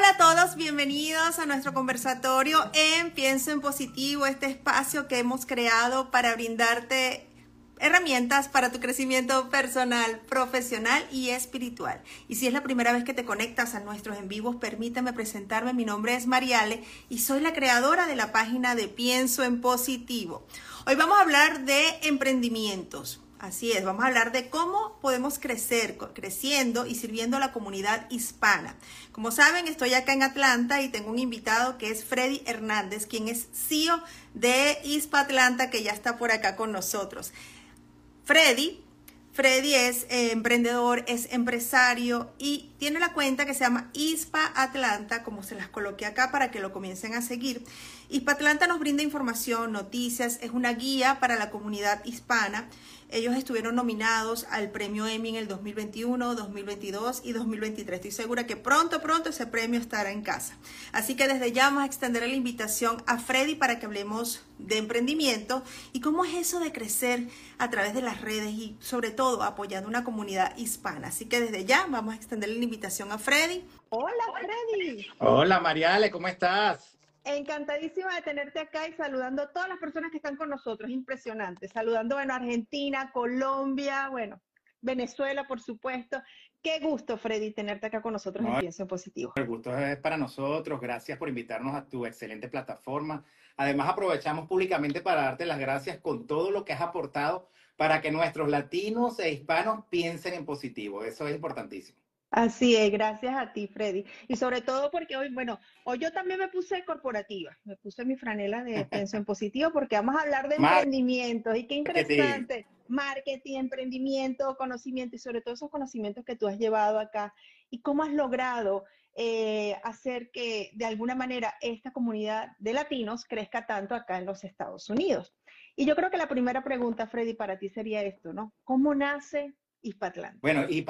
Hola a todos, bienvenidos a nuestro conversatorio en Pienso en Positivo, este espacio que hemos creado para brindarte herramientas para tu crecimiento personal, profesional y espiritual. Y si es la primera vez que te conectas a nuestros en vivos, permítame presentarme. Mi nombre es Mariale y soy la creadora de la página de Pienso en Positivo. Hoy vamos a hablar de emprendimientos. Así es, vamos a hablar de cómo podemos crecer, creciendo y sirviendo a la comunidad hispana. Como saben, estoy acá en Atlanta y tengo un invitado que es Freddy Hernández, quien es CEO de Hispa Atlanta, que ya está por acá con nosotros. Freddy. Freddy es eh, emprendedor, es empresario y tiene la cuenta que se llama ISPA Atlanta, como se las coloqué acá para que lo comiencen a seguir. ISPA Atlanta nos brinda información, noticias, es una guía para la comunidad hispana ellos estuvieron nominados al premio Emmy en el 2021, 2022 y 2023. Estoy segura que pronto, pronto ese premio estará en casa. Así que desde ya vamos a extender la invitación a Freddy para que hablemos de emprendimiento y cómo es eso de crecer a través de las redes y sobre todo apoyando una comunidad hispana. Así que desde ya vamos a extender la invitación a Freddy. Hola Freddy. Hola Mariale, ¿cómo estás? Encantadísima de tenerte acá y saludando a todas las personas que están con nosotros. Impresionante. Saludando, bueno, Argentina, Colombia, bueno, Venezuela, por supuesto. Qué gusto, Freddy, tenerte acá con nosotros en Pienso Positivo. El gusto es para nosotros. Gracias por invitarnos a tu excelente plataforma. Además, aprovechamos públicamente para darte las gracias con todo lo que has aportado para que nuestros latinos e hispanos piensen en positivo. Eso es importantísimo. Así es, gracias a ti, Freddy. Y sobre todo porque hoy, bueno, hoy yo también me puse corporativa, me puse mi franela de Pienso en Positivo porque vamos a hablar de emprendimiento y qué interesante. Marketing, emprendimiento, conocimiento y sobre todo esos conocimientos que tú has llevado acá y cómo has logrado eh, hacer que de alguna manera esta comunidad de latinos crezca tanto acá en los Estados Unidos. Y yo creo que la primera pregunta, Freddy, para ti sería esto, ¿no? ¿Cómo nace Hispatlán? Bueno, y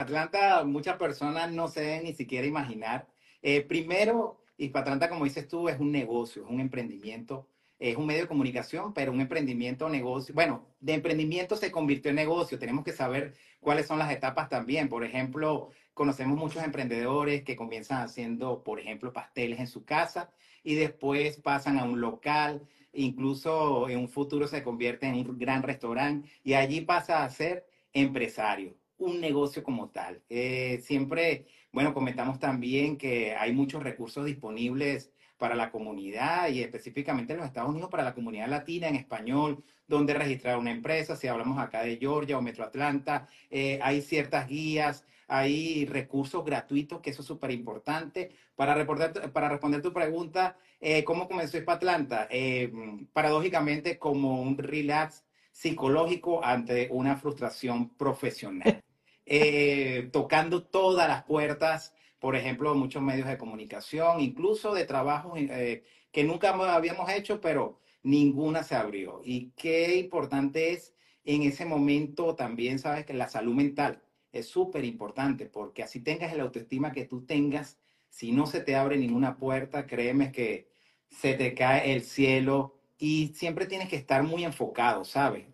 Atlanta muchas personas no se deben ni siquiera imaginar. Eh, primero, Hispatlanta, como dices tú, es un negocio, es un emprendimiento, es un medio de comunicación, pero un emprendimiento, negocio. Bueno, de emprendimiento se convirtió en negocio. Tenemos que saber cuáles son las etapas también. Por ejemplo, conocemos muchos emprendedores que comienzan haciendo, por ejemplo, pasteles en su casa y después pasan a un local, incluso en un futuro se convierte en un gran restaurante y allí pasa a ser empresario un negocio como tal. Eh, siempre, bueno, comentamos también que hay muchos recursos disponibles para la comunidad y específicamente en los Estados Unidos para la comunidad latina en español, donde registrar una empresa, si hablamos acá de Georgia o Metro Atlanta, eh, hay ciertas guías, hay recursos gratuitos, que eso es súper importante. Para, para responder tu pregunta, eh, ¿cómo comenzó Atlanta? paradójicamente como un relax psicológico ante una frustración profesional. Eh, tocando todas las puertas, por ejemplo, muchos medios de comunicación, incluso de trabajos eh, que nunca habíamos hecho, pero ninguna se abrió. Y qué importante es en ese momento también, sabes, que la salud mental es súper importante, porque así tengas el autoestima que tú tengas, si no se te abre ninguna puerta, créeme que se te cae el cielo y siempre tienes que estar muy enfocado, ¿sabes?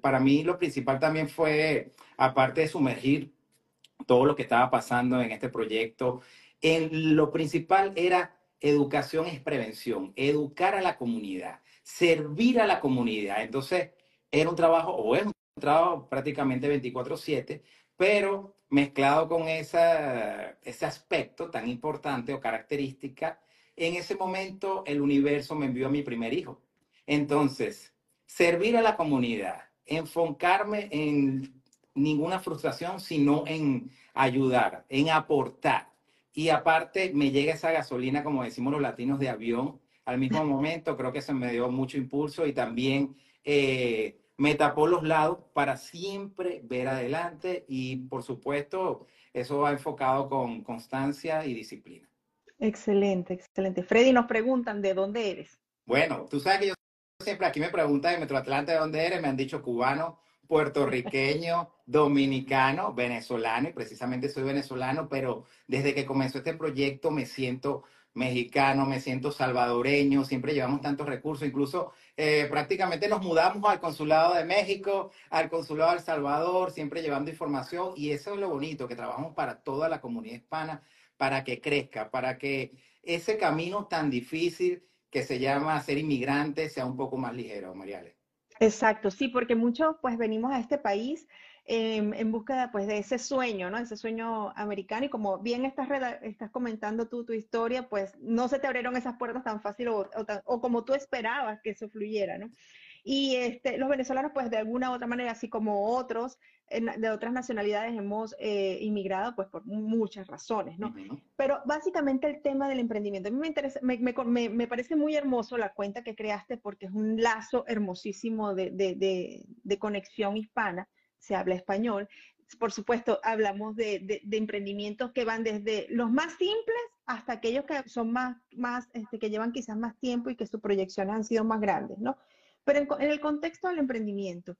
Para mí lo principal también fue, aparte de sumergir todo lo que estaba pasando en este proyecto, en lo principal era educación es prevención, educar a la comunidad, servir a la comunidad. Entonces, era un trabajo, o es un trabajo prácticamente 24/7, pero mezclado con esa, ese aspecto tan importante o característica, en ese momento el universo me envió a mi primer hijo. Entonces, servir a la comunidad, enfocarme en ninguna frustración, sino en ayudar, en aportar. Y aparte me llega esa gasolina, como decimos los latinos, de avión. Al mismo momento creo que se me dio mucho impulso y también eh, me tapó los lados para siempre ver adelante y por supuesto eso va enfocado con constancia y disciplina. Excelente, excelente. Freddy, nos preguntan de dónde eres. Bueno, tú sabes que yo siempre aquí me preguntan de Metro Atlanta de dónde eres, me han dicho cubano, puertorriqueño, dominicano, venezolano, y precisamente soy venezolano, pero desde que comenzó este proyecto me siento mexicano, me siento salvadoreño, siempre llevamos tantos recursos, incluso eh, prácticamente nos mudamos al consulado de México, al consulado de El Salvador, siempre llevando información, y eso es lo bonito, que trabajamos para toda la comunidad hispana, para que crezca, para que ese camino tan difícil que se llama ser inmigrante sea un poco más ligero, Mariale. Exacto, sí, porque muchos pues venimos a este país en búsqueda pues de ese sueño, ¿no? Ese sueño americano y como bien estás, estás comentando tú tu historia, pues no se te abrieron esas puertas tan fácil o, o, como tú esperabas que eso fluyera, ¿no? Y este, los venezolanos, pues de alguna u otra manera, así como otros de otras nacionalidades, hemos eh, inmigrado pues por muchas razones, ¿no? Pero básicamente el tema del emprendimiento, a mí me, interesa, me, me, me, parece muy hermoso la cuenta que creaste porque es un lazo hermosísimo de, de, de, conexión hispana, se habla español. Por supuesto, hablamos de, emprendimientos que van desde los más simples hasta aquellos que son más, más este, que llevan quizás más tiempo y que sus proyecciones han sido más grandes, ¿no? Pero en, el contexto del emprendimiento,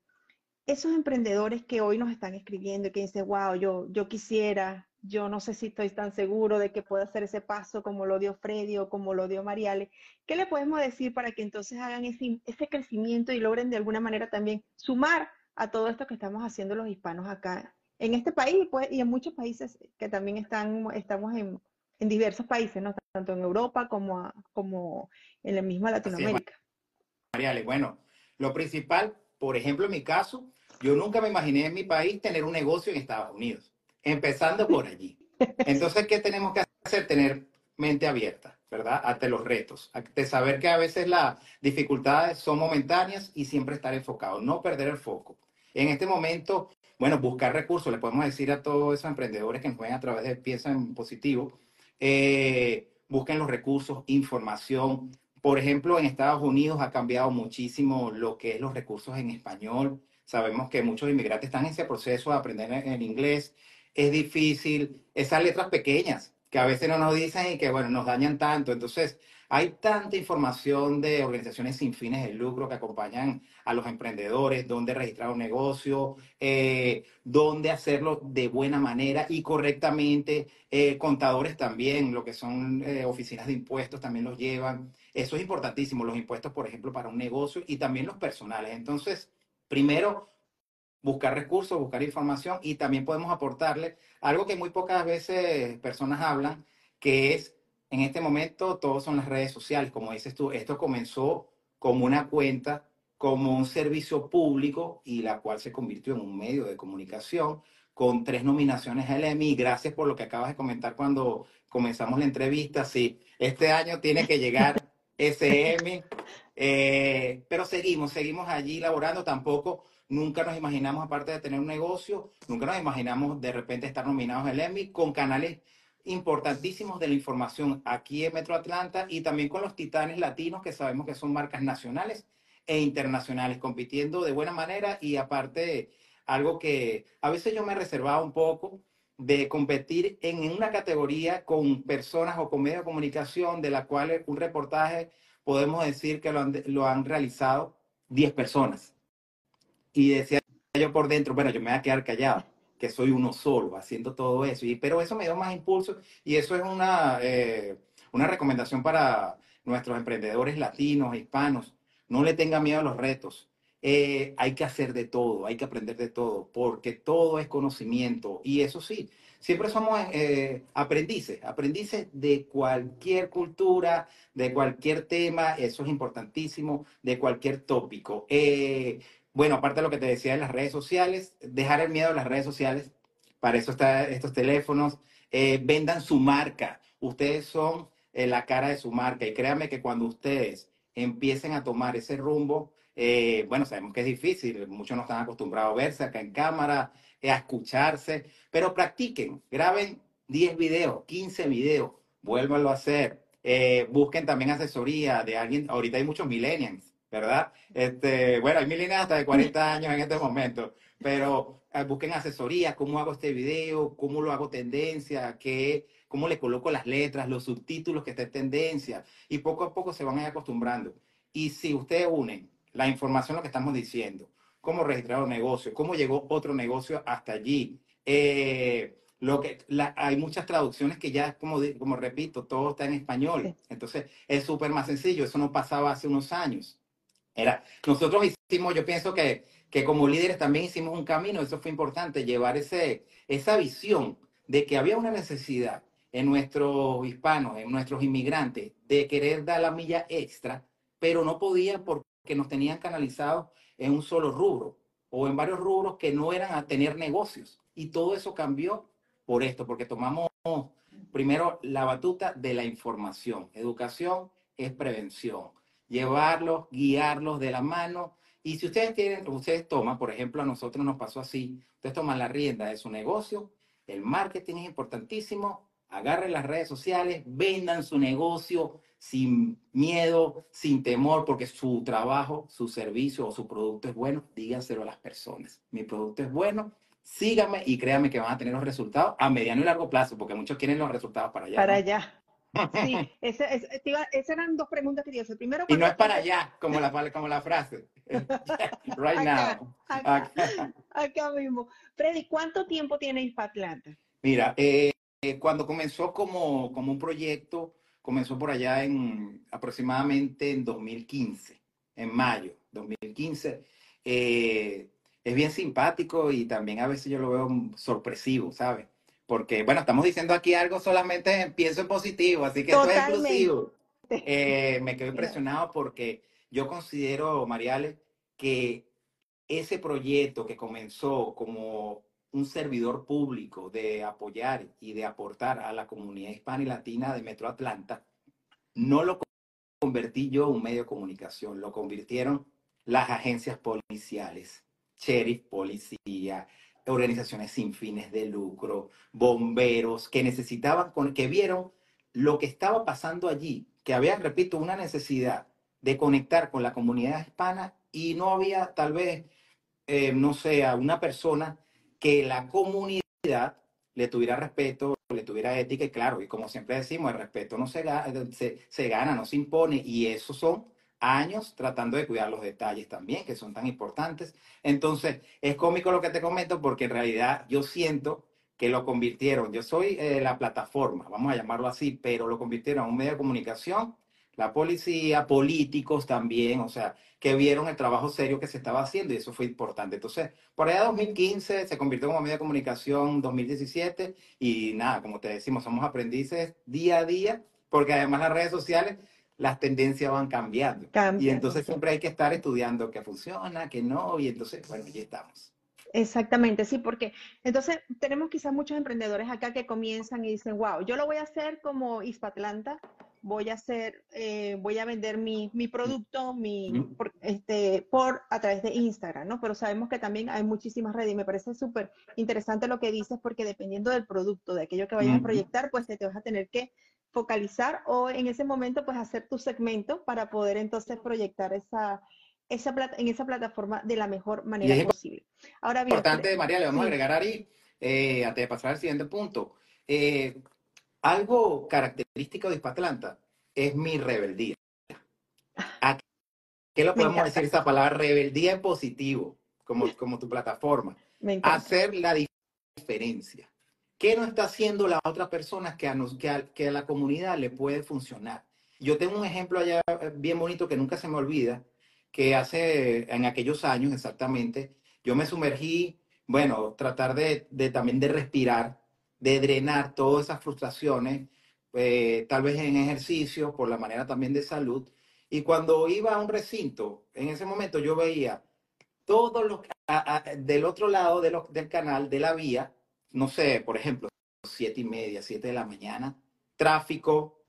esos emprendedores que hoy nos están escribiendo y que dicen, wow, yo, yo quisiera, yo no sé si estoy tan seguro de que pueda hacer ese paso como lo dio Freddy o como lo dio Mariale, ¿qué le podemos decir para que entonces hagan ese, ese crecimiento y logren de alguna manera también sumar a todo esto que estamos haciendo los hispanos acá en este país pues, y en muchos países que también están, estamos en, en diversos países, ¿no? tanto en Europa como, como en la misma Latinoamérica? Mariale, bueno, lo principal, por ejemplo, en mi caso, yo nunca me imaginé en mi país tener un negocio en Estados Unidos, empezando por allí. Entonces, ¿qué tenemos que hacer? Tener mente abierta, ¿verdad? Ante los retos, de saber que a veces las dificultades son momentáneas y siempre estar enfocado, no perder el foco. En este momento, bueno, buscar recursos, le podemos decir a todos esos emprendedores que nos ven a través de Piensa en Positivo, eh, busquen los recursos, información, por ejemplo, en Estados Unidos ha cambiado muchísimo lo que es los recursos en español. Sabemos que muchos inmigrantes están en ese proceso de aprender en inglés. Es difícil esas letras pequeñas que a veces no nos dicen y que, bueno, nos dañan tanto. Entonces, hay tanta información de organizaciones sin fines de lucro que acompañan a los emprendedores, dónde registrar un negocio, eh, dónde hacerlo de buena manera y correctamente. Eh, contadores también, lo que son eh, oficinas de impuestos también los llevan. Eso es importantísimo, los impuestos, por ejemplo, para un negocio y también los personales. Entonces, primero, buscar recursos, buscar información y también podemos aportarle algo que muy pocas veces personas hablan, que es en este momento todos son las redes sociales, como dices tú, esto comenzó como una cuenta, como un servicio público y la cual se convirtió en un medio de comunicación con tres nominaciones Emmy. Gracias por lo que acabas de comentar cuando comenzamos la entrevista. Sí, este año tiene que llegar Emmy, eh, pero seguimos, seguimos allí laborando. Tampoco nunca nos imaginamos, aparte de tener un negocio, nunca nos imaginamos de repente estar nominados al Emmy con canales importantísimos de la información aquí en Metro Atlanta y también con los titanes latinos que sabemos que son marcas nacionales e internacionales, compitiendo de buena manera y aparte algo que a veces yo me reservaba un poco de competir en una categoría con personas o con medios de comunicación de la cual un reportaje podemos decir que lo han, lo han realizado 10 personas. Y decía yo por dentro, bueno, yo me voy a quedar callado que soy uno solo haciendo todo eso. Y, pero eso me dio más impulso y eso es una, eh, una recomendación para nuestros emprendedores latinos, hispanos. No le tengan miedo a los retos. Eh, hay que hacer de todo, hay que aprender de todo, porque todo es conocimiento. Y eso sí, siempre somos eh, aprendices, aprendices de cualquier cultura, de cualquier tema, eso es importantísimo, de cualquier tópico. Bueno, aparte de lo que te decía de las redes sociales, dejar el miedo a las redes sociales, para eso están estos teléfonos, eh, vendan su marca, ustedes son eh, la cara de su marca y créanme que cuando ustedes empiecen a tomar ese rumbo, eh, bueno, sabemos que es difícil, muchos no están acostumbrados a verse acá en cámara, a escucharse, pero practiquen, graben 10 videos, 15 videos, vuélvanlo a hacer, busquen también asesoría de alguien, ahorita hay muchos millennials ¿verdad? Este, bueno, hay millennials hasta de 40 años en este momento, pero eh, busquen asesoría, cómo hago este video, cómo lo hago tendencia, qué, cómo le coloco las letras, los subtítulos que está en tendencia, y poco a poco se van a ir acostumbrando. Y si ustedes unen la información, lo que estamos diciendo, cómo registrar un negocio, cómo llegó otro negocio hasta allí, eh, lo que, hay muchas traducciones que ya, como, como repito, todo está en español. Entonces, es súper más sencillo. Eso no pasaba hace unos años. Era, nosotros hicimos, yo pienso que, que como líderes también hicimos un camino, eso fue importante, llevar ese, esa visión de que había una necesidad en nuestros hispanos, en nuestros inmigrantes, de querer dar la milla extra, pero no podían porque nos tenían canalizados en un solo rubro o en varios rubros que no eran a tener negocios. Y todo eso cambió por esto, porque tomamos primero la batuta de la información. Educación es prevención. Llevarlos, guiarlos de la mano. Y si ustedes tienen, ustedes toman, por ejemplo, a nosotros nos pasó así, ustedes toman la rienda de su negocio, el marketing es importantísimo, agarren las redes sociales, vendan su negocio sin miedo, sin temor, porque su trabajo, su servicio o su producto es bueno, díganselo a las personas. Mi producto es bueno, síganme y créanme que van a tener los resultados a mediano y largo plazo, porque muchos quieren los resultados para allá. Para allá. Sí, esas eran dos preguntas que te hice. Primero, y no es para allá, como la, como la frase. right now. Acá, mismo. Freddy, ¿cuánto tiempo tiene Hispatlanta? Mira, eh, cuando comenzó como, como un proyecto, comenzó por allá en aproximadamente en 2015, en mayo 2015. Eh, es bien simpático y también a veces yo lo veo sorpresivo, ¿sabes? Porque, bueno, estamos diciendo aquí algo solamente pienso en positivo, así que esto es exclusivo. Eh, me quedo impresionado porque yo considero, Mariale, que ese proyecto que comenzó como un servidor público de apoyar y de aportar a la comunidad hispana y latina de Metro Atlanta, no lo convertí yo en un medio de comunicación, lo convirtieron las agencias policiales, sheriff, policía, organizaciones sin fines de lucro, bomberos, que necesitaban, que vieron lo que estaba pasando allí, que había, repito, una necesidad de conectar con la comunidad hispana y no había tal vez, eh, no sé, una persona que la comunidad le tuviera respeto, le tuviera ética y claro, y como siempre decimos, el respeto no se, se, se gana, no se impone y esos son años tratando de cuidar los detalles también, que son tan importantes. Entonces, es cómico lo que te comento porque en realidad yo siento que lo convirtieron, yo soy eh, la plataforma, vamos a llamarlo así, pero lo convirtieron en un medio de comunicación la policía, políticos también, o sea, que vieron el trabajo serio que se estaba haciendo y eso fue importante. Entonces, por allá 2015 se convirtió como medio de comunicación 2017 y nada, como te decimos, somos aprendices día a día, porque además las redes sociales, las tendencias van cambiando. Y entonces siempre hay que estar estudiando qué funciona, qué no, y entonces, bueno, ya estamos. Exactamente, sí, porque entonces tenemos quizás muchos emprendedores acá que comienzan y dicen, wow, yo lo voy a hacer como Hispatlanta, voy a hacer, eh, voy a vender mi, mi producto mi, por, este, por a través de Instagram, ¿no? Pero sabemos que también hay muchísimas redes y me parece súper interesante lo que dices porque dependiendo del producto, de aquello que vayas a proyectar, pues te, vas a tener que focalizar o en ese momento pues hacer tu segmento para poder entonces proyectar esa, esa plata, en esa plataforma de la mejor manera posible. Ahora bien, importante, María, le vamos a agregar ahí, eh, antes de pasar al siguiente punto. Eh, algo característico de Hispatlanta es mi rebeldía. ¿A qué lo podemos decir esa palabra? Rebeldía en positivo, como, como tu plataforma. Hacer la diferencia. ¿Qué no está haciendo la otra persona que a, nos, que, a, que a la comunidad le puede funcionar? Yo tengo un ejemplo allá eh, bien bonito que nunca se me olvida, que hace en aquellos años exactamente, yo me sumergí, bueno, tratar de, de también de respirar de drenar todas esas frustraciones, eh, tal vez en ejercicio, por la manera también de salud. Y cuando iba a un recinto, en ese momento yo veía todos los, del otro lado de del canal, de la vía, no sé, por ejemplo, siete y media, siete de la mañana, tráfico,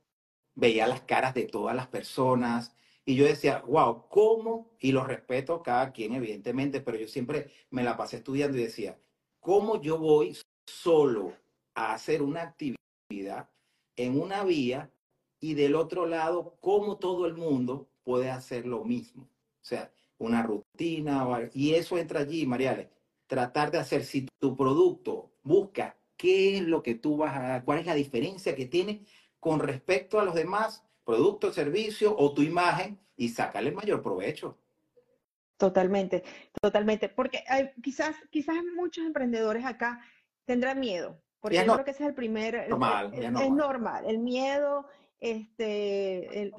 veía las caras de todas las personas, y yo decía, wow, ¿cómo? Y lo respeto cada quien, evidentemente, pero yo siempre me la pasé estudiando y decía, ¿cómo yo voy solo a hacer una actividad en una vía y del otro lado, cómo todo el mundo puede hacer lo mismo. O sea, una rutina, y eso entra allí, Mariale. Tratar de hacer, si tu producto busca qué es lo que tú vas a, cuál es la diferencia que tiene con respecto a los demás productos, servicios o tu imagen y sacarle mayor provecho. Totalmente, totalmente, porque quizás, quizás muchos emprendedores acá tendrán miedo, porque yo creo que ese es el primer... es, normal. El miedo, este,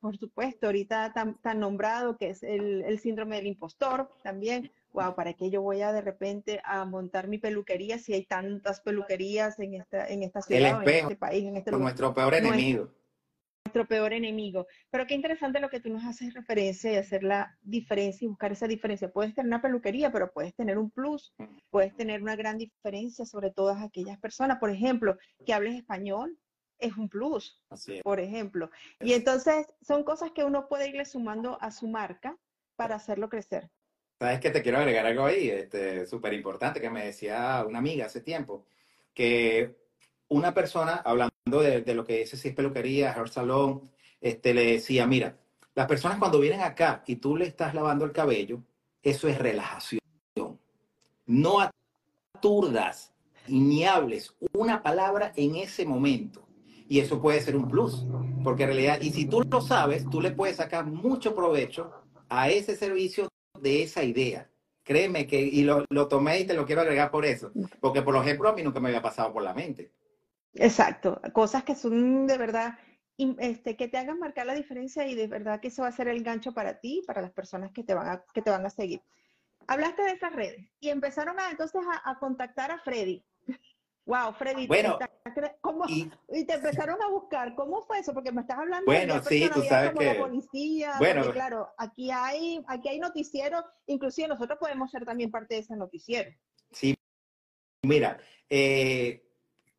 por, supuesto, ahorita tan, tan nombrado que es el, síndrome del impostor también. wow, ¿para qué yo voy a de repente a montar mi peluquería si hay tantas peluquerías en esta, en esta ciudad, en este país, en este lugar? Nuestro peor enemigo. Nuestro peor enemigo. Pero qué interesante lo que tú nos haces referencia y hacer la diferencia y buscar esa diferencia. Puedes tener una peluquería, pero puedes tener un plus, puedes tener una gran diferencia sobre todas aquellas personas. Por ejemplo, que hables español, es un plus, por ejemplo. Y entonces son cosas que uno puede irle sumando a su marca para hacerlo crecer. Sabes que te quiero agregar algo ahí, este, súper importante, que me decía una amiga hace tiempo, que una persona, hablando de, lo que dice si es peluquería, hair salon, este, le decía, mira, las personas cuando vienen acá y tú le estás lavando el cabello, eso es relajación. No aturdas ni hables una palabra en ese momento. Y eso puede ser un plus, porque en realidad, y si tú lo sabes, tú le puedes sacar mucho provecho a ese servicio de esa idea. Créeme que, y lo, lo, tomé y te lo quiero agregar por eso, porque por ejemplo a mí nunca me había pasado por la mente. Exacto, cosas que son de verdad, este, que te hagan marcar la diferencia y de verdad que eso va a ser el gancho para ti y para las personas que te van a, que te van a seguir. Hablaste de esas redes y empezaron a, entonces a, a contactar a Freddy. Wow, Freddy, bueno, ¿cómo, y, te empezaron a buscar, ¿cómo fue eso? Porque me estás hablando bueno, de sí, tú sabes que, la policía, bueno, claro, aquí hay, aquí hay noticieros, inclusive nosotros podemos ser también parte de ese noticiero. Sí, mira, eh,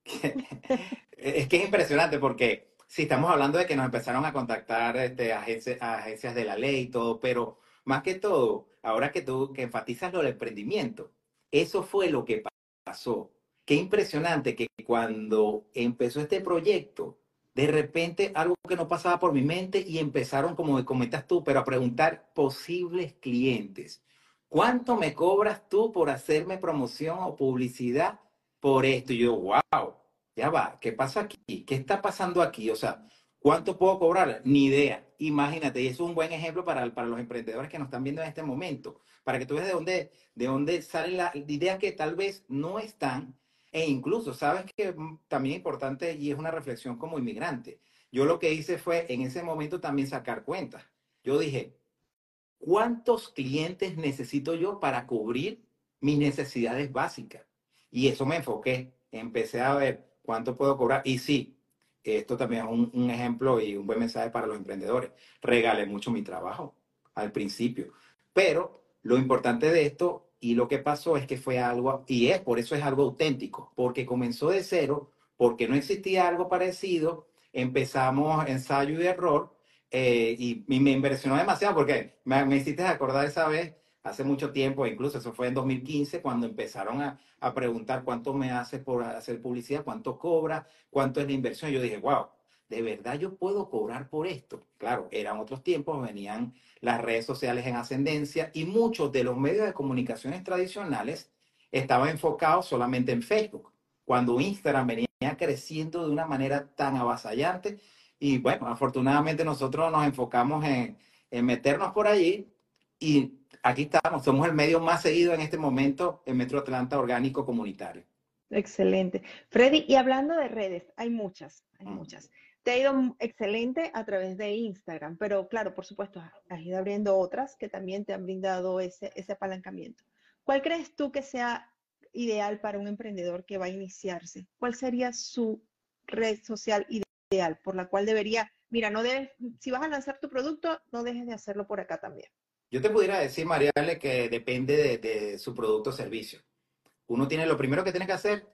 es que es impresionante porque si estamos hablando de que nos empezaron a contactar este, agencias, agencias de la ley y todo, pero más que todo, ahora que tú que enfatizas lo del emprendimiento, eso fue lo que pasó qué impresionante que cuando empezó este proyecto, de repente algo que no pasaba por mi mente y empezaron, como comentas tú, pero a preguntar posibles clientes. ¿Cuánto me cobras tú por hacerme promoción o publicidad por esto? Y yo, wow, ya va, ¿qué pasa aquí? ¿Qué está pasando aquí? O sea, ¿cuánto puedo cobrar? Ni idea. Imagínate, y eso es un buen ejemplo para, para los emprendedores que nos están viendo en este momento, para que tú veas de dónde, de dónde salen las ideas que tal vez no están, e incluso, sabes que también es importante y es una reflexión como inmigrante. Yo lo que hice fue en ese momento también sacar cuentas. Yo dije, ¿cuántos clientes necesito yo para cubrir mis necesidades básicas? Y eso me enfoqué. Empecé a ver cuánto puedo cobrar. Y sí, esto también es un, un ejemplo y un buen mensaje para los emprendedores. Regalé mucho mi trabajo al principio. Pero lo importante de esto y lo que pasó es que fue algo, y es por eso es algo auténtico, porque comenzó de cero, porque no existía algo parecido, empezamos ensayo y error, eh, y, me impresionó demasiado porque me, me, hiciste acordar esa vez, hace mucho tiempo, incluso eso fue en 2015, cuando empezaron a, a preguntar cuánto me hace por hacer publicidad, cuánto cobra, cuánto es la inversión. Yo dije, wow, ¿de verdad yo puedo cobrar por esto? Claro, eran otros tiempos, venían las redes sociales en ascendencia y muchos de los medios de comunicaciones tradicionales estaban enfocados solamente en Facebook, cuando Instagram venía creciendo de una manera tan avasallante. Y bueno, afortunadamente nosotros nos enfocamos en, en meternos por allí y aquí estamos, somos el medio más seguido en este momento en Metro Atlanta Orgánico Comunitario. Excelente. Freddy, y hablando de redes, hay muchas, hay mm. muchas. Te ha ido excelente a través de Instagram, pero claro, por supuesto, has ido abriendo otras que también te han brindado ese, ese apalancamiento. ¿Cuál crees tú que sea ideal para un emprendedor que va a iniciarse? ¿Cuál sería su red social ideal por la cual debería, mira, no debes, si vas a lanzar tu producto, no dejes de hacerlo por acá también? Yo te pudiera decir, Mariale, que depende de, su producto o servicio. Uno tiene, lo primero que tiene que hacer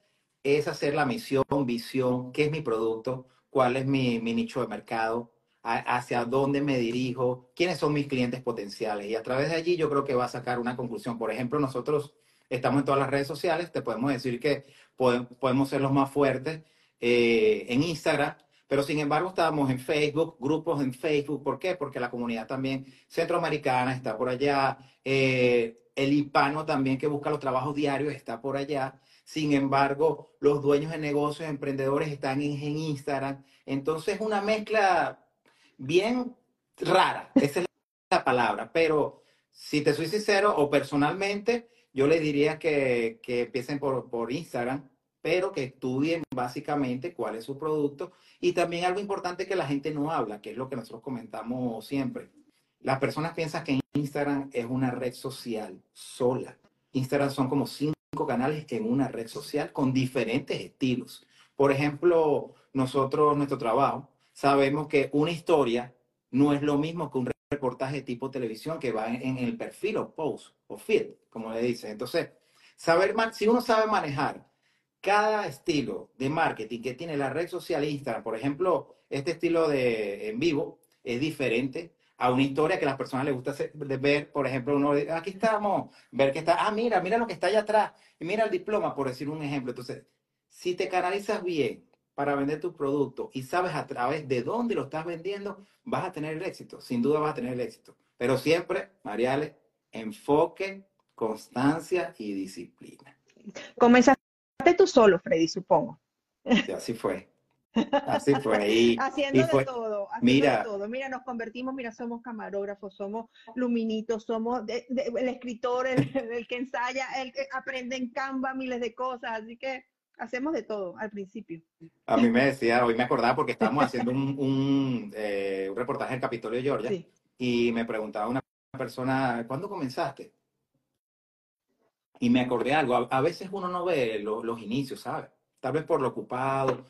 es hacer la misión, visión, qué es mi producto, cuál es mi, nicho de mercado, hacia dónde me dirijo, quiénes son mis clientes potenciales. Y a través de allí yo creo que va a sacar una conclusión. Por ejemplo, nosotros estamos en todas las redes sociales, te podemos decir que podemos ser los más fuertes eh, en Instagram, pero sin embargo estamos en Facebook, grupos en Facebook. ¿Por qué? Porque la comunidad también centroamericana está por allá, eh, el hispano también que busca los trabajos diarios está por allá. Sin embargo, los dueños de negocios, emprendedores están en, Instagram. Entonces, una mezcla bien rara, esa es la palabra. Pero si te soy sincero o personalmente, yo les diría que, que empiecen por, por Instagram, pero que estudien básicamente cuál es su producto. Y también algo importante que la gente no habla, que es lo que nosotros comentamos siempre. las personas piensan que Instagram es una red social sola. Instagram son como cinco canales en una red social con diferentes estilos. Por ejemplo, nosotros, nuestro trabajo, sabemos que una historia no es lo mismo que un reportaje tipo televisión que va en, el perfil o post o feed, como le dicen. Entonces, saber si uno sabe manejar cada estilo de marketing que tiene la red social Instagram, por ejemplo, este estilo de en vivo es diferente a una historia que a las personas les gusta ver, por ejemplo, uno, aquí estamos, ver que está, ah, mira, mira lo que está allá atrás, mira el diploma, por decir un ejemplo. Entonces, si te canalizas bien para vender tu producto y sabes a través de dónde lo estás vendiendo, vas a tener el éxito, sin duda vas a tener el éxito. Pero siempre, Mariale, enfoque, constancia y disciplina. Comenzaste tú solo, Freddy, supongo. así fue. Así fue. haciendo de todo, haciendo mira, de todo. Mira, nos convertimos, mira, somos camarógrafos, somos luminitos, somos el escritor, el, que ensaya, el que aprende en Canva miles de cosas, así que hacemos de todo al principio. A mí me decía, hoy me acordaba porque estábamos haciendo un, un, eh, un reportaje en Capitolio de Georgia y me preguntaba una persona, ¿cuándo comenzaste? Y me acordé algo, a, veces uno no ve los inicios, ¿sabes? Tal vez por lo ocupado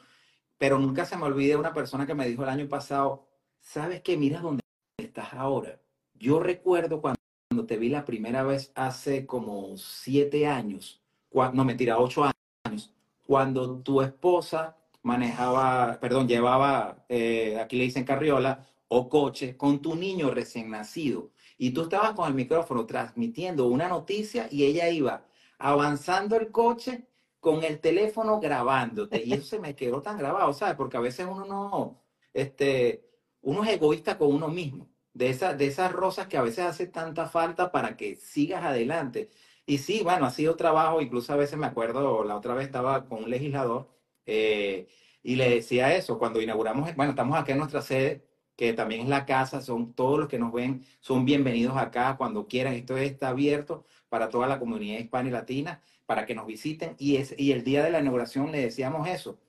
pero nunca se me olvide una persona que me dijo el año pasado, ¿sabes qué? Mira dónde estás ahora. Yo recuerdo cuando, te vi la primera vez hace como siete años, no mentira, ocho años, cuando tu esposa manejaba, perdón, llevaba, eh, aquí le dicen carriola o coche, con tu niño recién nacido. Y tú estabas con el micrófono transmitiendo una noticia y ella iba avanzando el coche con el teléfono grabándote. Y eso se me quedó tan grabado, ¿sabes? Porque a veces uno no, este, uno es egoísta con uno mismo. De, esa, de esas rosas que a veces hace tanta falta para que sigas adelante. Y sí, bueno, ha sido trabajo, incluso a veces me acuerdo, la otra vez estaba con un legislador eh, y le decía eso, cuando inauguramos, bueno, estamos aquí en nuestra sede, que también es la casa, son todos los que nos ven, son bienvenidos acá cuando quieran, esto está abierto para toda la comunidad hispana y latina para que nos visiten y, es, y el día de la inauguración le decíamos eso.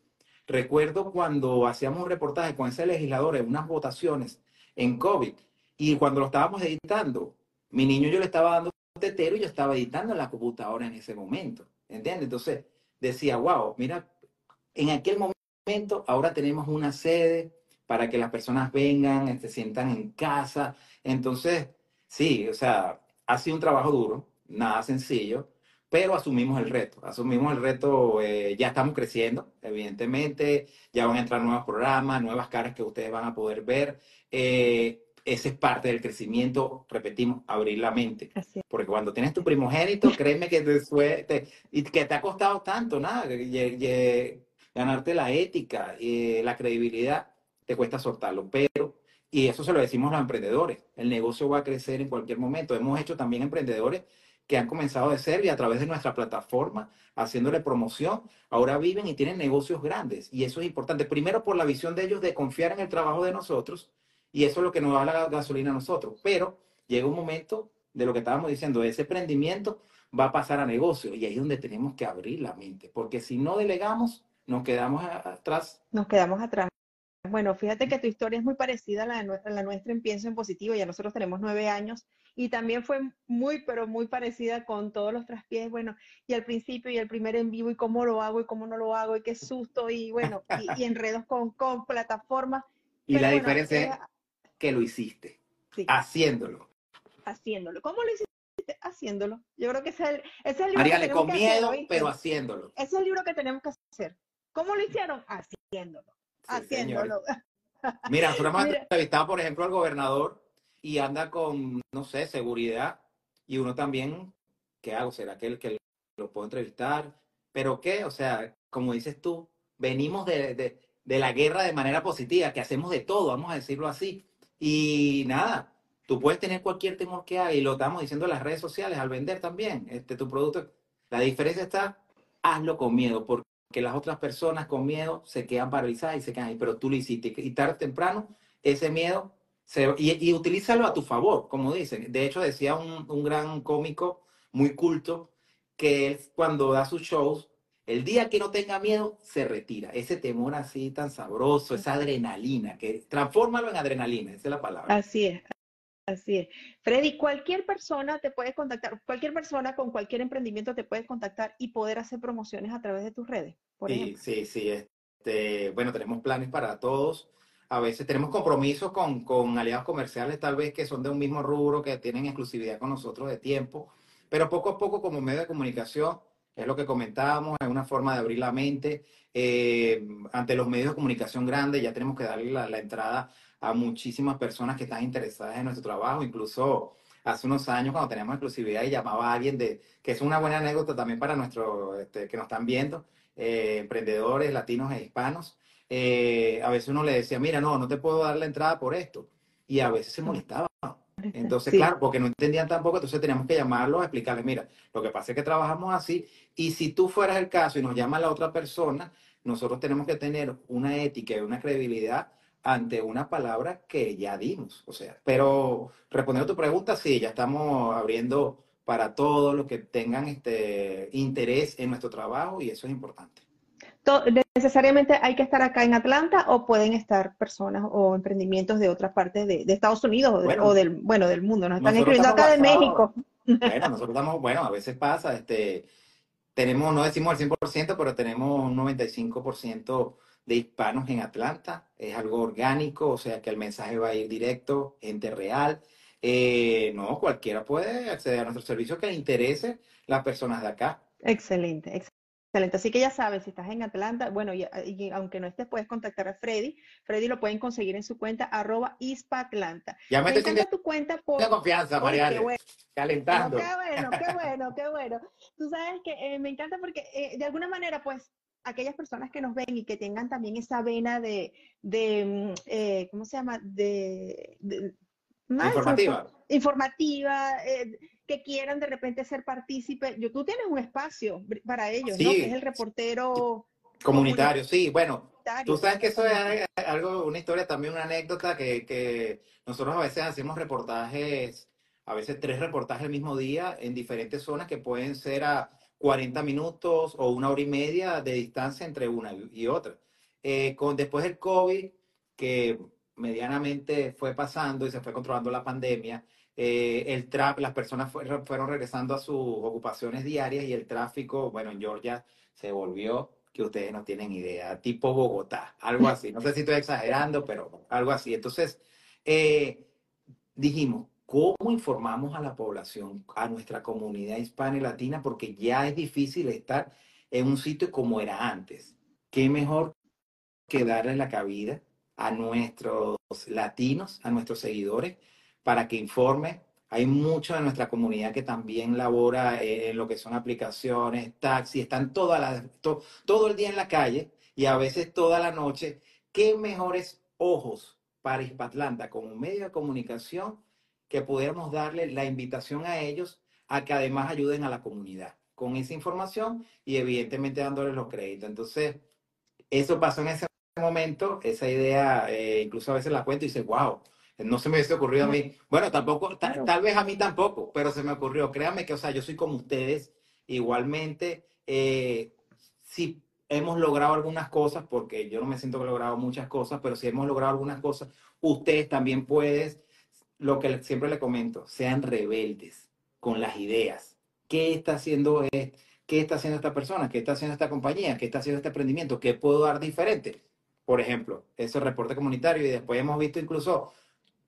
Recuerdo cuando hacíamos un reportaje con ese legislador en unas votaciones en COVID y cuando lo estábamos editando, mi niño yo le estaba dando tetero y yo estaba editando en la computadora en ese momento, ¿entiendes? Entonces decía, wow, mira, en aquel momento ahora tenemos una sede para que las personas vengan, se sientan en casa. Entonces, sí, o sea, ha sido un trabajo duro, nada sencillo, pero asumimos el reto, asumimos el reto, eh, ya estamos creciendo, evidentemente, ya van a entrar nuevos programas, nuevas caras que ustedes van a poder ver. Eh, ese es parte del crecimiento, repetimos, abrir la mente. Porque cuando tienes tu primogénito, créeme que te, y que te ha costado tanto, nada, ganarte la ética, y la credibilidad, te cuesta soltarlo. Pero, y eso se lo decimos a los emprendedores, el negocio va a crecer en cualquier momento. Hemos hecho también emprendedores que han comenzado de ser y a través de nuestra plataforma, haciéndole promoción, ahora viven y tienen negocios grandes. Y eso es importante. Primero por la visión de ellos de confiar en el trabajo de nosotros y eso es lo que nos da la gasolina a nosotros. Pero llega un momento de lo que estábamos diciendo, ese emprendimiento va a pasar a negocio y ahí es donde tenemos que abrir la mente, porque si no delegamos, nos quedamos atrás. Nos quedamos atrás. Bueno, fíjate que tu historia es muy parecida a la, de la nuestra en Pienso en Positivo, ya nosotros tenemos nueve años y también fue muy, pero muy parecida con todos los traspiés, bueno, y al principio y el primer en vivo y cómo lo hago y cómo no lo hago y qué susto y bueno, y, enredos con, con plataformas. Y la diferencia es que lo hiciste, haciéndolo. Haciéndolo. ¿Cómo lo hiciste? Haciéndolo. Yo creo que ese es el, ese es el libro que con miedo, pero haciéndolo. Ese es el libro que tenemos que hacer. ¿Cómo lo hicieron? Haciéndolo. Haciéndolo. Mira, nosotros hemos entrevistado, por ejemplo, al gobernador y anda con, no sé, seguridad. Y uno también, ¿qué hago? ¿Será que, el, que lo puedo entrevistar? ¿Pero qué? O sea, como dices tú, venimos de, de, de la guerra de manera positiva, que hacemos de todo, vamos a decirlo así. Y nada, tú puedes tener cualquier temor que haga y lo estamos diciendo en las redes sociales al vender también este, tu producto. La diferencia está, hazlo con miedo, porque las otras personas con miedo se quedan paralizadas y se quedan ahí, pero tú lo hiciste. Y tarde o temprano, ese miedo y, utilízalo a tu favor, como dicen. De hecho, decía un, un gran cómico muy culto que él cuando da sus shows, el día que no tenga miedo, se retira. Ese temor así tan sabroso, esa adrenalina, que transfórmalo en adrenalina, esa es la palabra. Así es, Así es. Freddy, cualquier persona te puede contactar, cualquier persona con cualquier emprendimiento te puede contactar y poder hacer promociones a través de tus redes. sí, sí, sí. Este, bueno, tenemos planes para todos. A veces tenemos compromisos con, con aliados comerciales, tal vez que son de un mismo rubro, que tienen exclusividad con nosotros de tiempo, pero poco a poco como medio de comunicación, es lo que comentábamos, es una forma de abrir la mente. Eh, ante los medios de comunicación grandes ya tenemos que darle la, la entrada a muchísimas personas que están interesadas en nuestro trabajo, incluso hace unos años cuando teníamos exclusividad y llamaba a alguien de, que es una buena anécdota también para nuestros, este, que nos están viendo, eh, emprendedores latinos e hispanos, eh, a veces uno le decía, mira, no, no te puedo dar la entrada por esto. Y a veces se molestaba. Entonces, claro, porque no entendían tampoco, entonces teníamos que llamarlos a explicarles, mira, lo que pasa es que trabajamos así y si tú fueras el caso y nos llama la otra persona, nosotros tenemos que tener una ética y una credibilidad ante una palabra que ya dimos. O sea, pero respondiendo a tu pregunta, sí, ya estamos abriendo para todos los que tengan este interés en nuestro trabajo y eso es importante. ¿Necesariamente hay que estar acá en Atlanta o pueden estar personas o emprendimientos de otras partes de, Estados Unidos o, del, bueno, del mundo? Nos están escribiendo acá de México. Bueno, nosotros estamos, bueno, a veces pasa, este, tenemos, no decimos el 100%, pero tenemos un 95% de hispanos en Atlanta. Es algo orgánico, o sea que el mensaje va a ir directo, gente real. Eh, no, cualquiera puede acceder a nuestro servicio que le interese las personas de acá. Excelente, excelente. Así que ya sabes, si estás en Atlanta, bueno, y, aunque no estés, puedes contactar a Freddy. Freddy lo pueden conseguir en su cuenta, arroba Atlanta. Ya me, encanta tu cuenta por... confianza, Mariana. Calentando. qué bueno, qué bueno, qué bueno. Tú sabes que eh, me encanta porque eh, de alguna manera, pues, aquellas personas que nos ven y que tengan también esa vena de, de mm, eh, ¿cómo se llama? De, informativa. Informativa, eh, que quieran de repente ser partícipe. Yo, tú tienes un espacio para ellos, ¿no? Que es el reportero comunitario. Sí, bueno, tú sabes que eso es algo, una historia también, una anécdota que, que nosotros a veces hacemos reportajes, a veces tres reportajes el mismo día en diferentes zonas que pueden ser a 40 minutos o una hora y media de distancia entre una y otra. Eh, con, después del COVID, que medianamente fue pasando y se fue controlando la pandemia, eh, el las personas fueron, fueron regresando a sus ocupaciones diarias y el tráfico, bueno, en Georgia se volvió que ustedes no tienen idea, tipo Bogotá, algo así. No sé si estoy exagerando, pero algo así. Entonces, eh, dijimos, ¿Cómo informamos a la población, a nuestra comunidad hispana y latina? Porque ya es difícil estar en un sitio como era antes. ¿Qué mejor que darle la cabida a nuestros latinos, a nuestros seguidores, para que informe? Hay mucha de nuestra comunidad que también labora en lo que son aplicaciones, taxis, están toda todo el día en la calle y a veces toda la noche. ¿Qué mejores ojos para Hispatlanta como medio de comunicación que pudiéramos darle la invitación a ellos a que además ayuden a la comunidad con esa información y evidentemente dándoles los créditos. Entonces, eso pasó en ese momento, esa idea, eh, incluso a veces la cuento y dice, wow, no se me hubiese ocurrido a mí. Bueno, tampoco, tal vez a mí tampoco, pero se me ocurrió. Créanme que, o sea, yo soy como ustedes, igualmente, eh, si hemos logrado algunas cosas, porque yo no me siento que he logrado muchas cosas, pero si hemos logrado algunas cosas, ustedes también pueden lo que siempre le comento, sean rebeldes con las ideas. ¿Qué está haciendo ¿Qué está haciendo esta persona? ¿Qué está haciendo esta compañía? ¿Qué está haciendo este emprendimiento? ¿Qué puedo dar diferente? Por ejemplo, ese reporte comunitario y después hemos visto incluso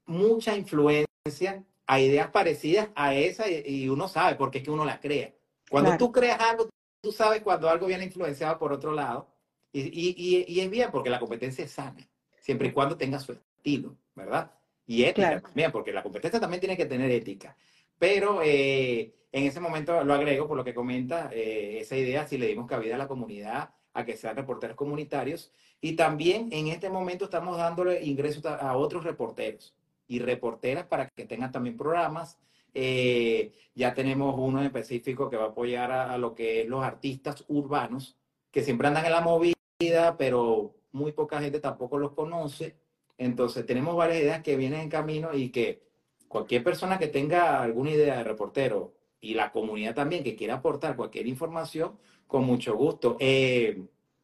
mucha influencia a ideas parecidas a esa y uno sabe porque es que uno la crea. Cuando tú creas algo, tú sabes cuando algo viene influenciado por otro lado y, y, y es bien porque la competencia es sana, siempre y cuando tenga su estilo, ¿verdad? Y ética también, porque la competencia también tiene que tener ética. Pero eh, en ese momento lo agrego por lo que comenta eh, esa idea, si le dimos cabida a la comunidad, a que sean reporteros comunitarios. Y también en este momento estamos dándole ingresos a, otros reporteros y reporteras para que tengan también programas. Eh, ya tenemos uno en específico que va a apoyar a, a, lo que es los artistas urbanos, que siempre andan en la movida, pero muy poca gente tampoco los conoce. Entonces, tenemos varias ideas que vienen en camino y que cualquier persona que tenga alguna idea de reportero y la comunidad también que quiera aportar cualquier información, con mucho gusto. Eh,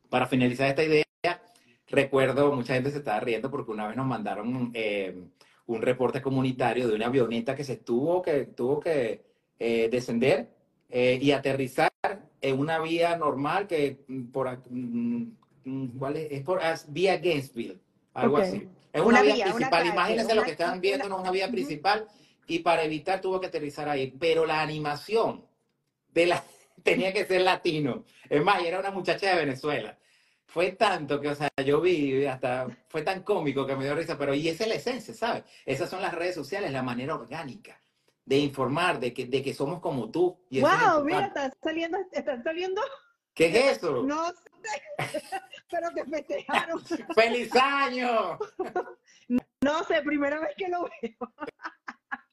para finalizar esta idea, recuerdo, mucha gente se estaba riendo porque una vez nos mandaron eh, un reporte comunitario de una avioneta que se tuvo que, tuvo que eh, descender y aterrizar en una vía normal que mm, por mm, mm, ¿cuál es? es por vía Gainesville, algo así. Es una, vía, principal. Imagínense lo que están viendo, no es una vía principal y para evitar tuvo que aterrizar ahí. Pero la animación de la tenía que ser latino. Es más, era una muchacha de Venezuela. Fue tanto que, o sea, yo vi hasta, fue tan cómico que me dio risa, pero y esa es la esencia, ¿sabes? Esas son las redes sociales, la manera orgánica de informar, de que, de que somos como tú. Y wow, mira, están saliendo, están saliendo. ¿Qué es eso? No sé, pero te festejaron. ¡Feliz año! No sé, primera vez que lo veo.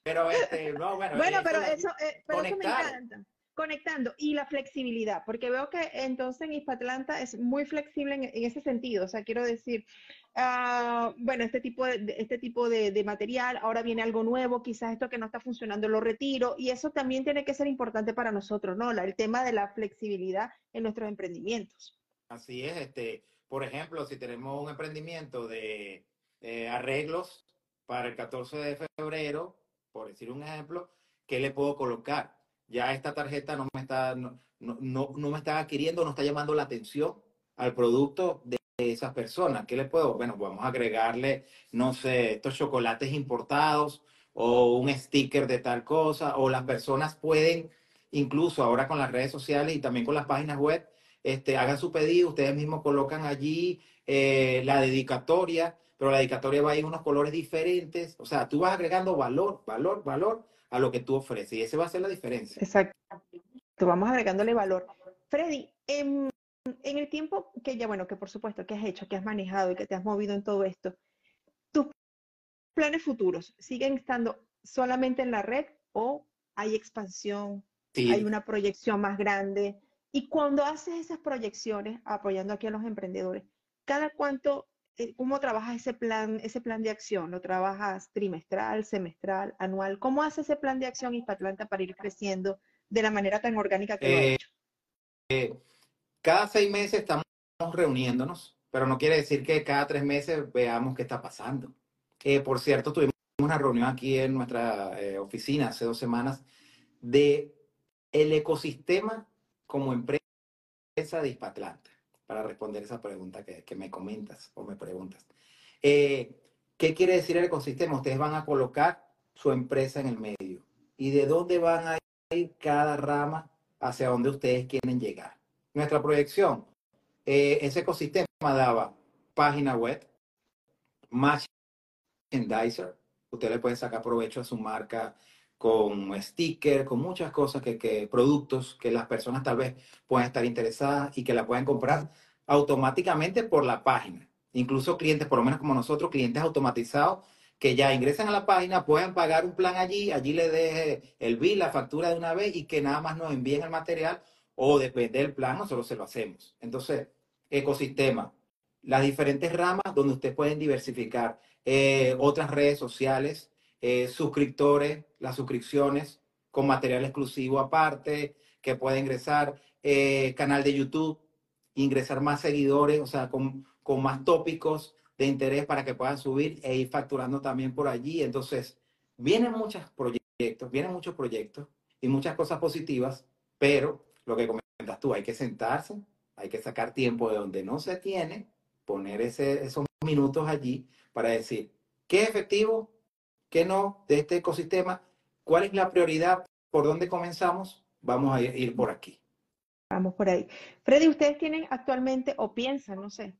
Pero este, no, bueno. Bueno, pero eso, eh, pero eso me encanta conectando y la flexibilidad, porque veo que entonces en Hispatlanta es muy flexible en, ese sentido, o sea, quiero decir, uh, bueno, este tipo, de, este tipo de, material, ahora viene algo nuevo, quizás esto que no está funcionando lo retiro, y eso también tiene que ser importante para nosotros, ¿no? el tema de la flexibilidad en nuestros emprendimientos. Así es, este, por ejemplo, si tenemos un emprendimiento de arreglos para el 14 de febrero, por decir un ejemplo, ¿qué le puedo colocar? Ya esta tarjeta no me está, no, no, no me está adquiriendo, no está llamando la atención al producto de esas personas. ¿Qué le puedo? Bueno, vamos a agregarle, no sé, estos chocolates importados o un sticker de tal cosa, o las personas pueden, incluso ahora con las redes sociales y también con las páginas web, este, hagan su pedido, ustedes mismos colocan allí eh, la dedicatoria, pero la dedicatoria va a ir unos colores diferentes, o sea, tú vas agregando valor, valor, valor a lo que tú ofreces. Y ese va a ser la diferencia. Exacto. Vamos agregándole valor. Freddy, en, el tiempo que ya, bueno, que por supuesto que has hecho, que has manejado y que te has movido en todo esto, ¿tus planes futuros siguen estando solamente en la red o hay expansión, hay una proyección más grande? Y cuando haces esas proyecciones, apoyando aquí a los emprendedores, ¿cada cuánto ¿cómo trabajas ese plan, ese plan de acción? ¿Lo trabajas trimestral, semestral, anual? ¿Cómo hace ese plan de acción Hispatlanta para ir creciendo de la manera tan orgánica que lo ha eh, hecho? Eh, cada seis meses estamos reuniéndonos, pero no quiere decir que cada tres meses veamos qué está pasando. por cierto, tuvimos una reunión aquí en nuestra oficina hace dos semanas de el ecosistema como empresa de Hispatlanta para responder esa pregunta que, me comentas o me preguntas. Eh, ¿Qué quiere decir el ecosistema? Ustedes van a colocar su empresa en el medio. ¿Y de dónde van a ir cada rama hacia donde ustedes quieren llegar? Nuestra proyección, eh, ese ecosistema daba página web, merchandiser, usted le puede sacar provecho a su marca con sticker, con muchas cosas que, que, productos que las personas tal vez puedan estar interesadas y que la pueden comprar automáticamente por la página. Incluso clientes, por lo menos como nosotros, clientes automatizados que ya ingresan a la página, pueden pagar un plan allí, allí le deje el bill, la factura de una vez y que nada más nos envíen el material o depende del plan, nosotros se lo hacemos. Entonces, ecosistema, las diferentes ramas donde ustedes pueden diversificar, eh, otras redes sociales, eh, suscriptores, las suscripciones con material exclusivo aparte, que puede ingresar, eh, canal de YouTube, ingresar más seguidores, o sea, con, con más tópicos de interés para que puedan subir e ir facturando también por allí. Entonces, vienen muchos proyectos, vienen muchos proyectos y muchas cosas positivas, pero lo que comentas tú, hay que sentarse, hay que sacar tiempo de donde no se tiene, poner ese, esos minutos allí para decir qué es efectivo, qué no de este ecosistema, cuál es la prioridad, por dónde comenzamos, vamos a ir por aquí. Vamos por ahí. Freddy, ¿ustedes tienen actualmente o piensan, no sé,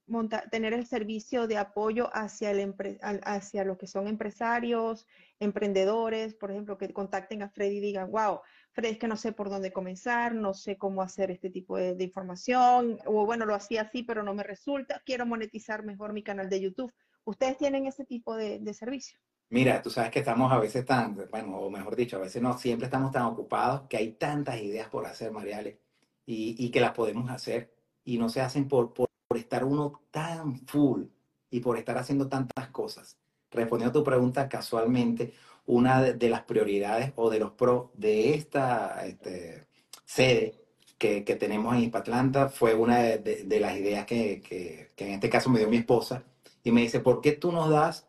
tener el servicio de apoyo hacia, el hacia lo que son empresarios, emprendedores, por ejemplo, que contacten a Freddy y digan, wow, Freddy, es que no sé por dónde comenzar, no sé cómo hacer este tipo de, información, o bueno, lo hacía así, pero no me resulta, quiero monetizar mejor mi canal de YouTube. ¿Ustedes tienen ese tipo de servicio? Mira, tú sabes que estamos a veces tan, bueno, o mejor dicho, a veces no, siempre estamos tan ocupados que hay tantas ideas por hacer, Mariale y, que las podemos hacer y no se hacen por, por, estar uno tan full y por estar haciendo tantas cosas. Respondiendo a tu pregunta casualmente, una de, las prioridades o de los pros de esta este, sede que, que, tenemos en Atlanta fue una de, de, las ideas que, que, que, en este caso me dio mi esposa y me dice, ¿por qué tú nos das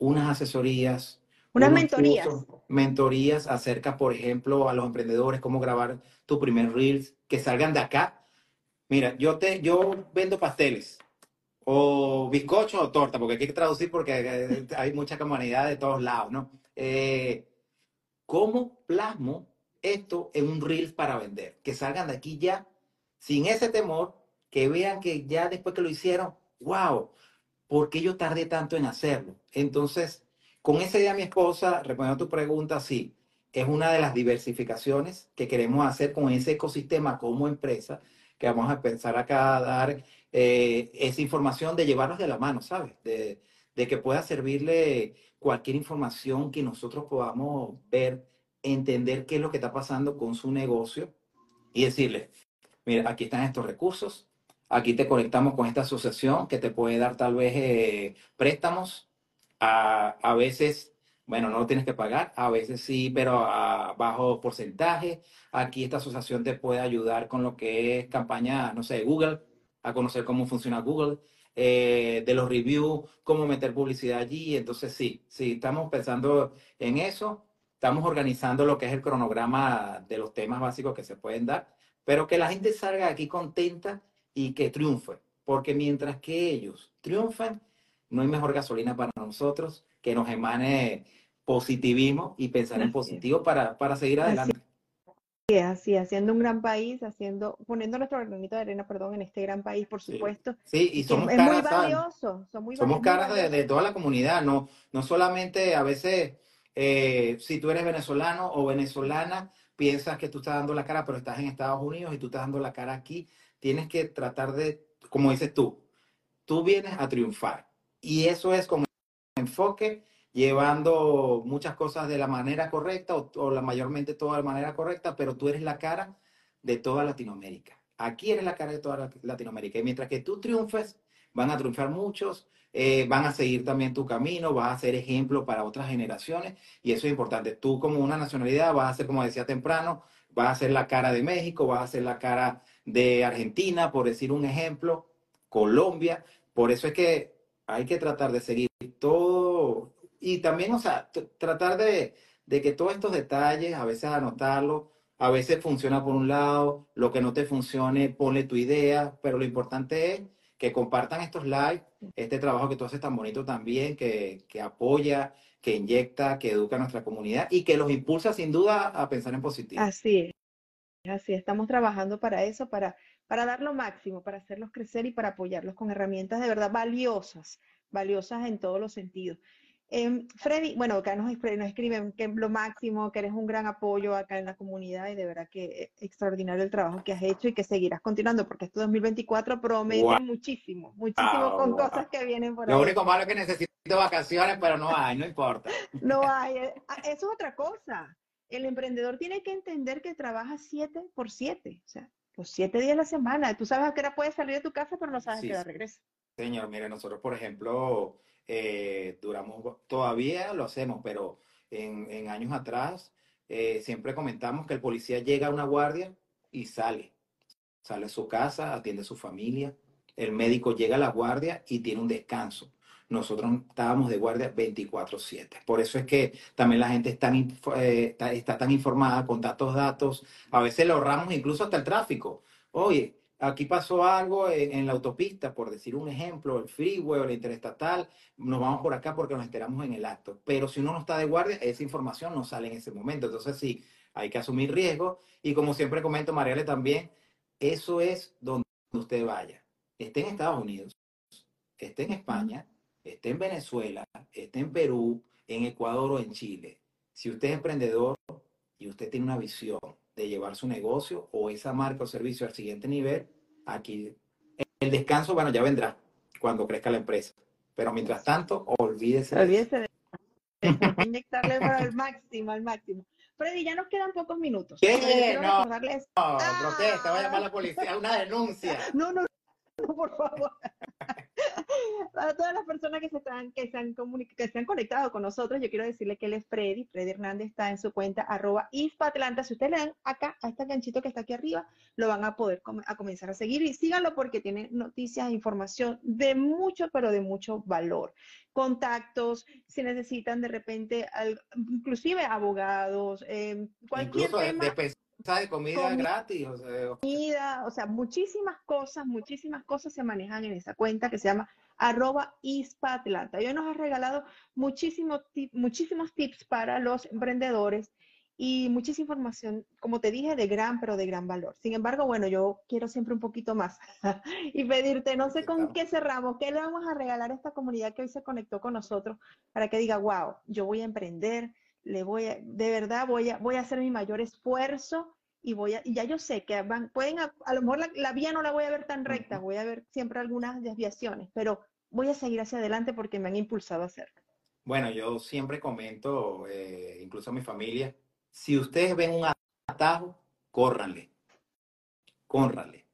unas asesorías. Unas mentorías. mentorías acerca, por ejemplo, a los emprendedores, cómo grabar tu primer Reels, que salgan de acá. Mira, yo, te, yo vendo pasteles o bizcocho o torta, porque hay que traducir porque eh, hay mucha comunidad de todos lados, ¿no? Eh, ¿Cómo plasmo esto en un reel para vender? Que salgan de aquí ya sin ese temor, que vean que ya después que lo hicieron, wow, ¿por qué yo tardé tanto en hacerlo? Entonces, con esa idea mi esposa, respondiendo a tu pregunta, sí, es una de las diversificaciones que queremos hacer con ese ecosistema como empresa, que vamos a pensar acá a dar eh, esa información de llevarnos de la mano, ¿sabes? De, de que pueda servirle cualquier información que nosotros podamos ver, entender qué es lo que está pasando con su negocio y decirle, mira, aquí están estos recursos, aquí te conectamos con esta asociación que te puede dar tal vez eh, préstamos, a, a veces bueno, no lo tienes que pagar, a veces sí, pero a bajo porcentaje. Aquí esta asociación te puede ayudar con lo que es campaña, no sé, Google, a conocer cómo funciona Google, eh, de los reviews, cómo meter publicidad allí. Entonces, sí, sí, estamos pensando en eso. Estamos organizando lo que es el cronograma de los temas básicos que se pueden dar, pero que la gente salga aquí contenta y que triunfe, porque mientras que ellos triunfen, no hay mejor gasolina para nosotros que nos emane positivismo y pensar en positivo para, para seguir adelante. Sí, así, haciendo un gran país, haciendo, poniendo nuestro granito de arena, perdón, en este gran país, por supuesto. Sí, y somos caras, muy valioso, somos caras de, toda la comunidad, no, no solamente a veces, eh, si tú eres venezolano o venezolana, piensas que tú estás dando la cara, pero estás en Estados Unidos y tú estás dando la cara aquí, tienes que tratar de, como dices tú, tú vienes a triunfar. Y eso es como enfoque llevando muchas cosas de la manera correcta o, la mayormente toda de manera correcta, pero tú eres la cara de toda Latinoamérica. Aquí eres la cara de toda Latinoamérica. Y mientras que tú triunfes, van a triunfar muchos, eh, van a seguir también tu camino, vas a ser ejemplo para otras generaciones y eso es importante. Tú como una nacionalidad vas a ser, como decía temprano, vas a ser la cara de México, vas a ser la cara de Argentina, por decir un ejemplo, Colombia. Por eso es que hay que tratar de seguir todo y también, o sea, tratar de, que todos estos detalles, a veces anotarlos, a veces funciona por un lado, lo que no te funcione, ponle tu idea, pero lo importante es que compartan estos lives, este trabajo que tú haces tan bonito también, que, que apoya, que inyecta, que educa a nuestra comunidad y que los impulsa sin duda a pensar en positivo. Así es, así estamos trabajando para eso, para, para dar lo máximo, para hacerlos crecer y para apoyarlos con herramientas de verdad valiosas, valiosas en todos los sentidos. Eh, Freddy, bueno, acá nos, nos, escriben que lo máximo, que eres un gran apoyo acá en la comunidad y de verdad que extraordinario el trabajo que has hecho y que seguirás continuando porque este 2024 promete muchísimo, muchísimo con cosas que vienen por ahí. Lo único malo es que necesito vacaciones, pero no hay, no importa. No hay, eh, ah, eso es otra cosa. El emprendedor tiene que entender que trabaja 7 por 7, o sea, los 7 días a la semana. Tú sabes a qué hora puedes salir de tu casa, pero no sabes a qué hora regresa. Señor, mire, nosotros, por ejemplo, eh, duramos, todavía lo hacemos, pero en, años atrás eh, siempre comentamos que el policía llega a una guardia y sale. Sale a su casa, atiende a su familia. El médico llega a la guardia y tiene un descanso. Nosotros estábamos de guardia 24/7. Por eso es que también la gente está, eh, está tan informada con datos, datos. A veces le ahorramos incluso hasta el tráfico. Oye, aquí pasó algo en, la autopista, por decir un ejemplo, el freeway o la interestatal, nos vamos por acá porque nos enteramos en el acto. Pero si uno no está de guardia, esa información no sale en ese momento. Entonces sí, hay que asumir riesgos. Y como siempre comento, Mariale también, eso es donde usted vaya. Esté en Estados Unidos, esté en España, esté en Venezuela, esté en Perú, en Ecuador o en Chile. Si usted es emprendedor y usted tiene una visión de llevar su negocio o esa marca o servicio al siguiente nivel, aquí el descanso, bueno, ya vendrá cuando crezca la empresa. Pero mientras tanto, olvídese. Olvídese de, inyectarle al máximo, al máximo. Freddy, ya nos quedan pocos minutos. ¿Qué? No, no, protesta, voy a llamar a la policía, una denuncia. No, no, no, por favor. para todas las personas que se están, que se han que se han conectado con nosotros, yo quiero decirle que él es Freddy. Freddy Hernández está en su cuenta arroba Atlanta. Si ustedes le dan acá a este ganchito que está aquí arriba, lo van a poder a comenzar a seguir y síganlo porque tiene noticias e información de mucho, pero de mucho valor. Contactos, si necesitan de repente, inclusive abogados, eh, cualquier Incluso tema. De, de comida gratis. O sea, comida, o sea, muchísimas cosas, muchísimas cosas se manejan en esa cuenta que se llama arroba Atlanta. Hoy nos ha regalado muchísimos, muchísimos tips para los emprendedores y muchísima información, como te dije, de gran, pero de gran valor. Sin embargo, bueno, yo quiero siempre un poquito más y pedirte, no sé con qué cerramos, qué le vamos a regalar a esta comunidad que hoy se conectó con nosotros para que diga, wow, yo voy a emprender, le voy a, de verdad voy a, voy a hacer mi mayor esfuerzo y voy a, y ya yo sé que van, pueden, a, lo mejor la, vía no la voy a ver tan recta, voy a ver siempre algunas desviaciones, pero voy a seguir hacia adelante porque me han impulsado a hacerlo. Bueno, yo siempre comento, eh, incluso a mi familia, si ustedes ven un atajo, córranle. Córranle.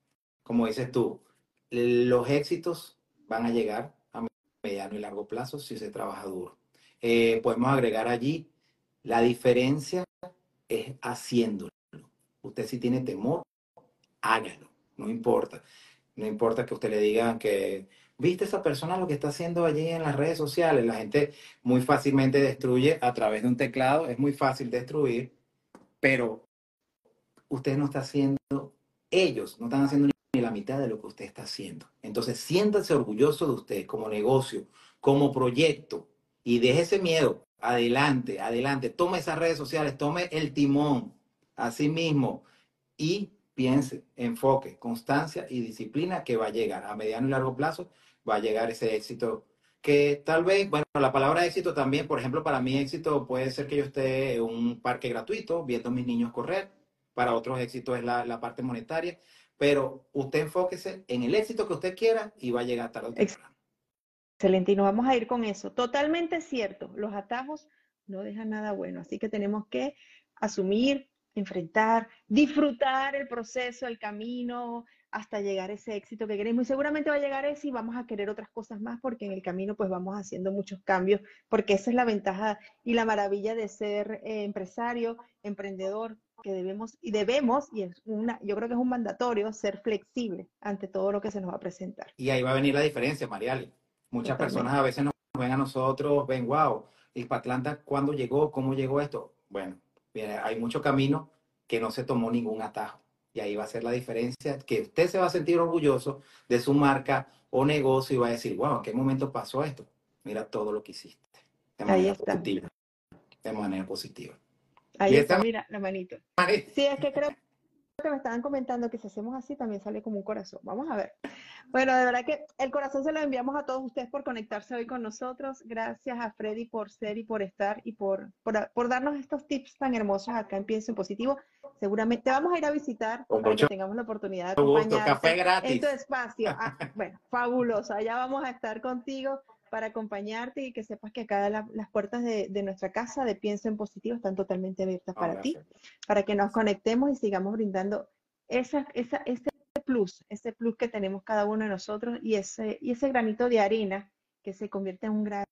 Como dices tú, los éxitos van a llegar a mediano y largo plazo si se trabaja duro. Eh, podemos agregar allí, la diferencia es haciéndolo. Usted si tiene temor, hágalo, no importa. No importa que usted le diga que, viste esa persona lo que está haciendo allí en las redes sociales. La gente muy fácilmente destruye a través de un teclado, es muy fácil destruir, pero usted no está haciendo, ellos no están haciendo ni la mitad de lo que usted está haciendo. Entonces, siéntase orgulloso de usted como negocio, como proyecto y deje ese miedo. Adelante, adelante. Tome esas redes sociales, tome el timón a sí mismo y piense, enfoque, constancia y disciplina que va a llegar a mediano y largo plazo, va a llegar ese éxito que tal vez, bueno, la palabra éxito también, por ejemplo, para mí éxito puede ser que yo esté en un parque gratuito viendo a mis niños correr, para otros éxito es la, la parte monetaria, pero usted enfóquese en el éxito que usted quiera y va a llegar tarde o temprano. Excelente, y nos vamos a ir con eso. Totalmente cierto, los atajos no dejan nada bueno, así que tenemos que asumir, enfrentar, disfrutar el proceso, el camino, hasta llegar a ese éxito que queremos. Y seguramente va a llegar ese y vamos a querer otras cosas más porque en el camino pues vamos haciendo muchos cambios, porque esa es la ventaja y la maravilla de ser eh, empresario, emprendedor, que debemos y debemos, y es una, yo creo que es un mandatorio, ser flexible ante todo lo que se nos va a presentar. Y ahí va a venir la diferencia, Mariali. Muchas personas a veces nos ven a nosotros, ven, wow, Atlanta, ¿cuándo llegó? ¿Cómo llegó esto? Bueno, hay mucho camino que no se tomó ningún atajo. Y ahí va a ser la diferencia, que usted se va a sentir orgulloso de su marca o negocio y va a decir, wow, ¿en qué momento pasó esto? Mira todo lo que hiciste. De manera positiva. De manera positiva. Ahí está, mira, la manito. Sí, es que creo que me estaban comentando que si hacemos así también sale como un corazón. Vamos a ver. Bueno, de verdad que el corazón se lo enviamos a todos ustedes por conectarse hoy con nosotros. Gracias a Freddy por ser y por estar y por, por, darnos estos tips tan hermosos acá en Pienso en Positivo. Seguramente vamos a ir a visitar para que tengamos la oportunidad de acompañarte en tu espacio. Ah, bueno, fabuloso. Allá vamos a estar contigo para acompañarte y que sepas que acá las puertas de, nuestra casa de Pienso en Positivo están totalmente abiertas ah, para ti, para que nos conectemos y sigamos brindando esa, esa, ese plus, ese plus que tenemos cada uno de nosotros y ese, y ese granito de arena que se convierte en un gran,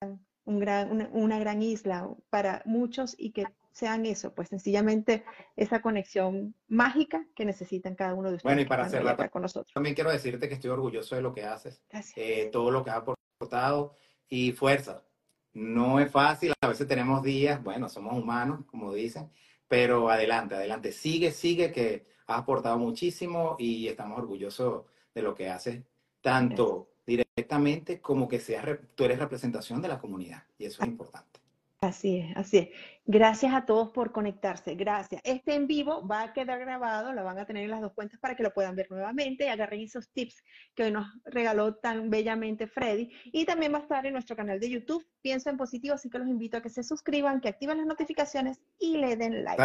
un gran, una, gran isla para muchos y que sean eso, pues sencillamente esa conexión mágica que necesitan cada uno de ustedes. Bueno, y para hacerla con nosotros. También quiero decirte que estoy orgulloso de lo que haces, eh, todo lo que has aportado y fuerza. No es fácil, a veces tenemos días, bueno, somos humanos, como dicen, pero adelante, adelante, sigue, sigue, que has aportado muchísimo y estamos orgullosos de lo que haces, tanto directamente como que seas, tú eres representación de la comunidad, y eso es importante. Así es, así es. Gracias a todos por conectarse. Gracias. Este en vivo va a quedar grabado, lo van a tener en las dos cuentas para que lo puedan ver nuevamente agarren esos tips que hoy nos regaló tan bellamente Freddy. Y también va a estar en nuestro canal de YouTube, Pienso en Positivo, así que los invito a que se suscriban, que activen las notificaciones y le den like.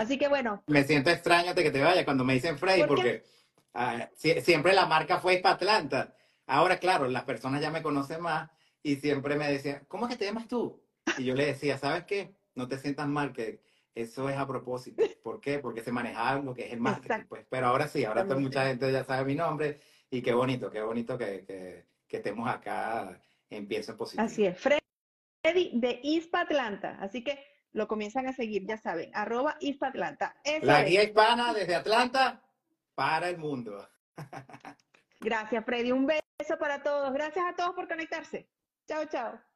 así que bueno. Me siento extraño de que te vaya cuando me dicen Freddy, porque ah, siempre la marca fue para Atlanta. Ahora, claro, las personas ya me conocen más y siempre me decían, ¿cómo es que te llamas tú? Y yo le decía, ¿sabes qué? No te sientas mal, que eso es a propósito. ¿Por qué? Porque se manejaba lo que es el marketing. Pues. Pero ahora sí, ahora toda mucha gente ya sabe mi nombre y qué bonito, qué bonito que, que, que estemos acá en Pienso en Positivo. Así es, Freddy de Ispa Atlanta. Así que lo comienzan a seguir, ya saben, arroba Ispa Atlanta. La es. guía hispana desde Atlanta para el mundo. Gracias, Freddy. Un beso para todos. Gracias a todos por conectarse. Chao, chao.